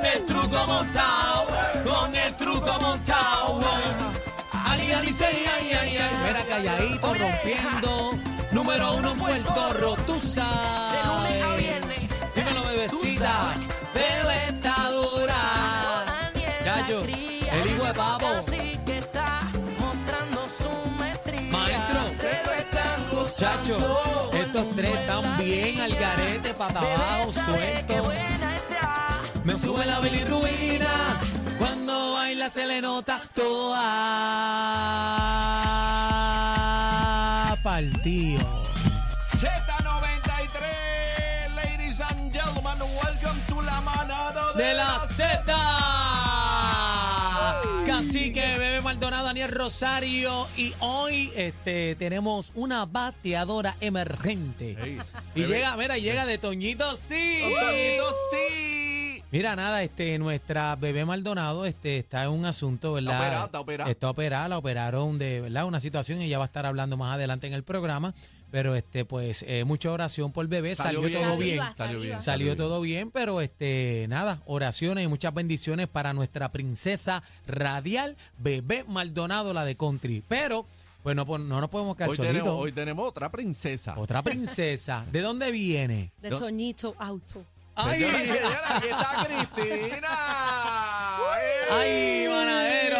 con el truco montado, con el truco montado. Ali, ali, say, ay, ay, ay. Mira calladito, rompiendo. Número uno en Puerto Rico, tú sabes. Dímelo, bebecita. Bebé está dura. Gallo, el hijo de pavo. Maestro, Chacho, estos tres están bien al garete, para abajo, suelto. Me sube la bilirruina. Cuando baila se le nota toda partido. Z93, ladies and gentlemen, welcome to la manada de la Z. Cacique, Bebé Maldonado, Daniel Rosario. Y hoy este, tenemos una bateadora emergente. Y llega, mira, llega de Toñito, sí. Toñito, sí. Mira, nada, este, nuestra bebé Maldonado este, está en un asunto, ¿verdad? Está operada, está operada. Está operada, la operaron de, ¿verdad? Una situación y ella va a estar hablando más adelante en el programa. Pero, este, pues, eh, mucha oración por bebé. Salió, Salió bien. todo Salió bien. Salió bien. Salió todo bien, pero este nada, oraciones y muchas bendiciones para nuestra princesa radial, bebé Maldonado, la de country. Pero, pues no, no nos podemos quedar Hoy solitos. tenemos, hoy tenemos otra princesa. Otra princesa. ¿De dónde viene? De. Toñito Auto. ¡Ay! Señores, aquí está Cristina. ¡Ay, manadero!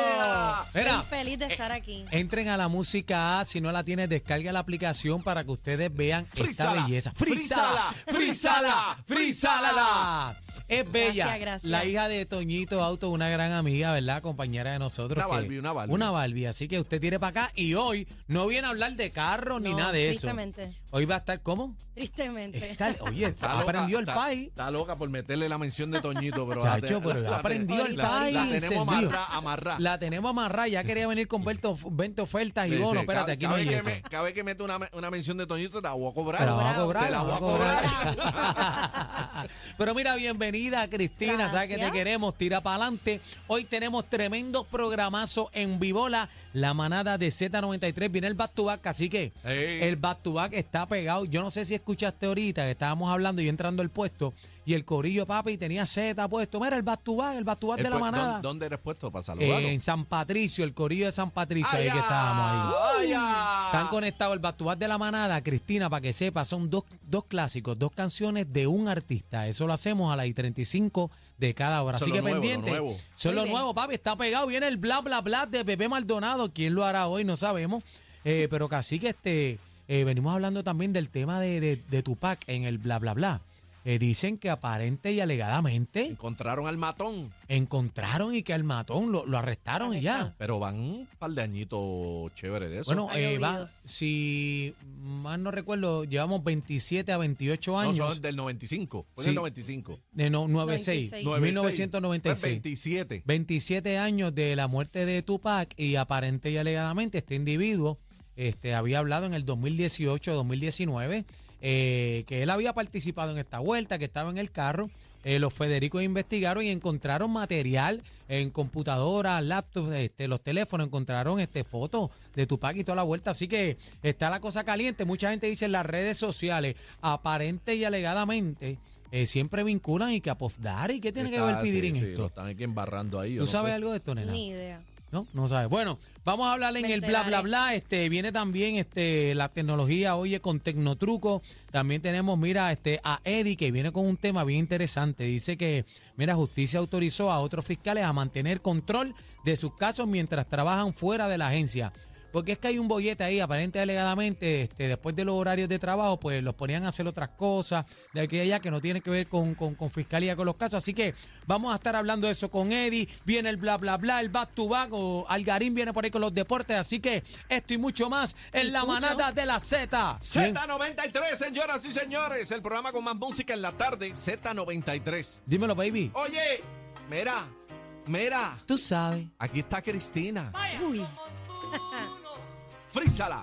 Mira, Estoy feliz de estar aquí. entren a la música A, si no la tienes, descarga la aplicación para que ustedes vean esta Frízala, belleza. frízala, ¡Frízala! ¡Frízala! Es bella. Gracias, gracias. La hija de Toñito Auto, una gran amiga, ¿verdad? Compañera de nosotros. Una que- Barbie, una Barbie. Una Barbie. Así que usted tire para acá y hoy no viene a hablar de carros ni No, nada de eso. tristemente. Hoy va a estar, ¿cómo? Tristemente. Está, oye, Está loca, aprendió el está- país. Está loca por meterle la mención de Toñito, pero. Chacho, la- pero la- aprendió el la- país. La tenemos amarrada. La tenemos amarrada. Ya quería venir con 20, 20 ofertas y Sí, bonos. sí, Espérate, aquí cada no hay vez eso. me- Cada vez que mete una, una mención de Toñito, te la voy a cobrar. Te la voy a cobrar. Te la voy a cobrar. Pero mira, bienvenida Cristina, sabes que te queremos, tira para adelante. Hoy tenemos tremendo programazo en Vivola, la manada de Z93. Viene el back to back, así que el back to back está pegado. Yo no sé si escuchaste ahorita que estábamos hablando y entrando al puesto y el corillo papi tenía Z puesto. Mira el back to back, el back to back de la manada. ¿dó- ¿Dónde eres puesto para saludarlo? Eh, en San Patricio, el corillo de San Patricio, ahí ¡Ay, que estábamos ahí. ay, conectados el Batubat de la manada, Cristina, para que sepa, son dos, dos clásicos, dos canciones de un artista. Eso lo hacemos a las y 35 de cada hora. Eso Así que nuevo, pendiente. lo. Son Muy lo bien. nuevo, papi. Está pegado. Viene el bla, bla, bla de Pepe Maldonado. ¿Quién lo hará hoy? No sabemos. Eh, pero casi que este, eh, venimos hablando también del tema de, de, de Tupac en el bla, bla, bla. Eh, dicen que aparente y alegadamente Encontraron al matón, encontraron y que al matón lo, lo arrestaron y ya. pero van un par de añitos chéveres de eso. Bueno, Ha eh, va, si mal no recuerdo, llevamos 27 a 28 no, años. son del 95. Fue Sí. del 95. de no, 96, 96. 1996. 27. 27 años de la muerte de Tupac y aparente y alegadamente este individuo este, había hablado en el 2018-2019 eh, que él había participado en esta vuelta, que estaba en el carro. Eh, los Federicos investigaron y encontraron material en computadoras, laptops, este, los teléfonos, encontraron este fotos de Tupac y toda la vuelta. Así que está la cosa caliente. Mucha gente dice en las redes sociales, aparente y alegadamente, eh, siempre vinculan y que a Puff Daddy, ¿qué tiene que ver Está- pedir sí, en sí, esto? Lo están aquí embarrando ahí. ¿Tú no sabes sé. algo de esto, nena? Ni idea. No, no sabes. Bueno, vamos a hablar en el bla bla bla. Este viene también este la tecnología, oye, con Tecnotruco. También tenemos, mira, este a Eddie que viene con un tema bien interesante. Dice que, mira, justicia autorizó a otros fiscales a mantener control de sus casos mientras trabajan fuera de la agencia. Porque es que hay un bollete ahí, aparente alegadamente, este, después de los horarios de trabajo, pues los ponían a hacer otras cosas de aquí y allá que no tienen que ver con, con, con fiscalía, con los casos. Así que vamos a estar hablando de eso con Eddie. Viene el bla, bla, bla, el back to back, o Algarín viene por ahí con los deportes. Así que esto y mucho más en ¿Y la manada de la Z. Bien. Z93, señoras y señores, el programa con más música en la tarde, Z93. Dímelo, baby. Oye, mira, mira, Tú sabes. aquí está Cristina. Uy. Frízala.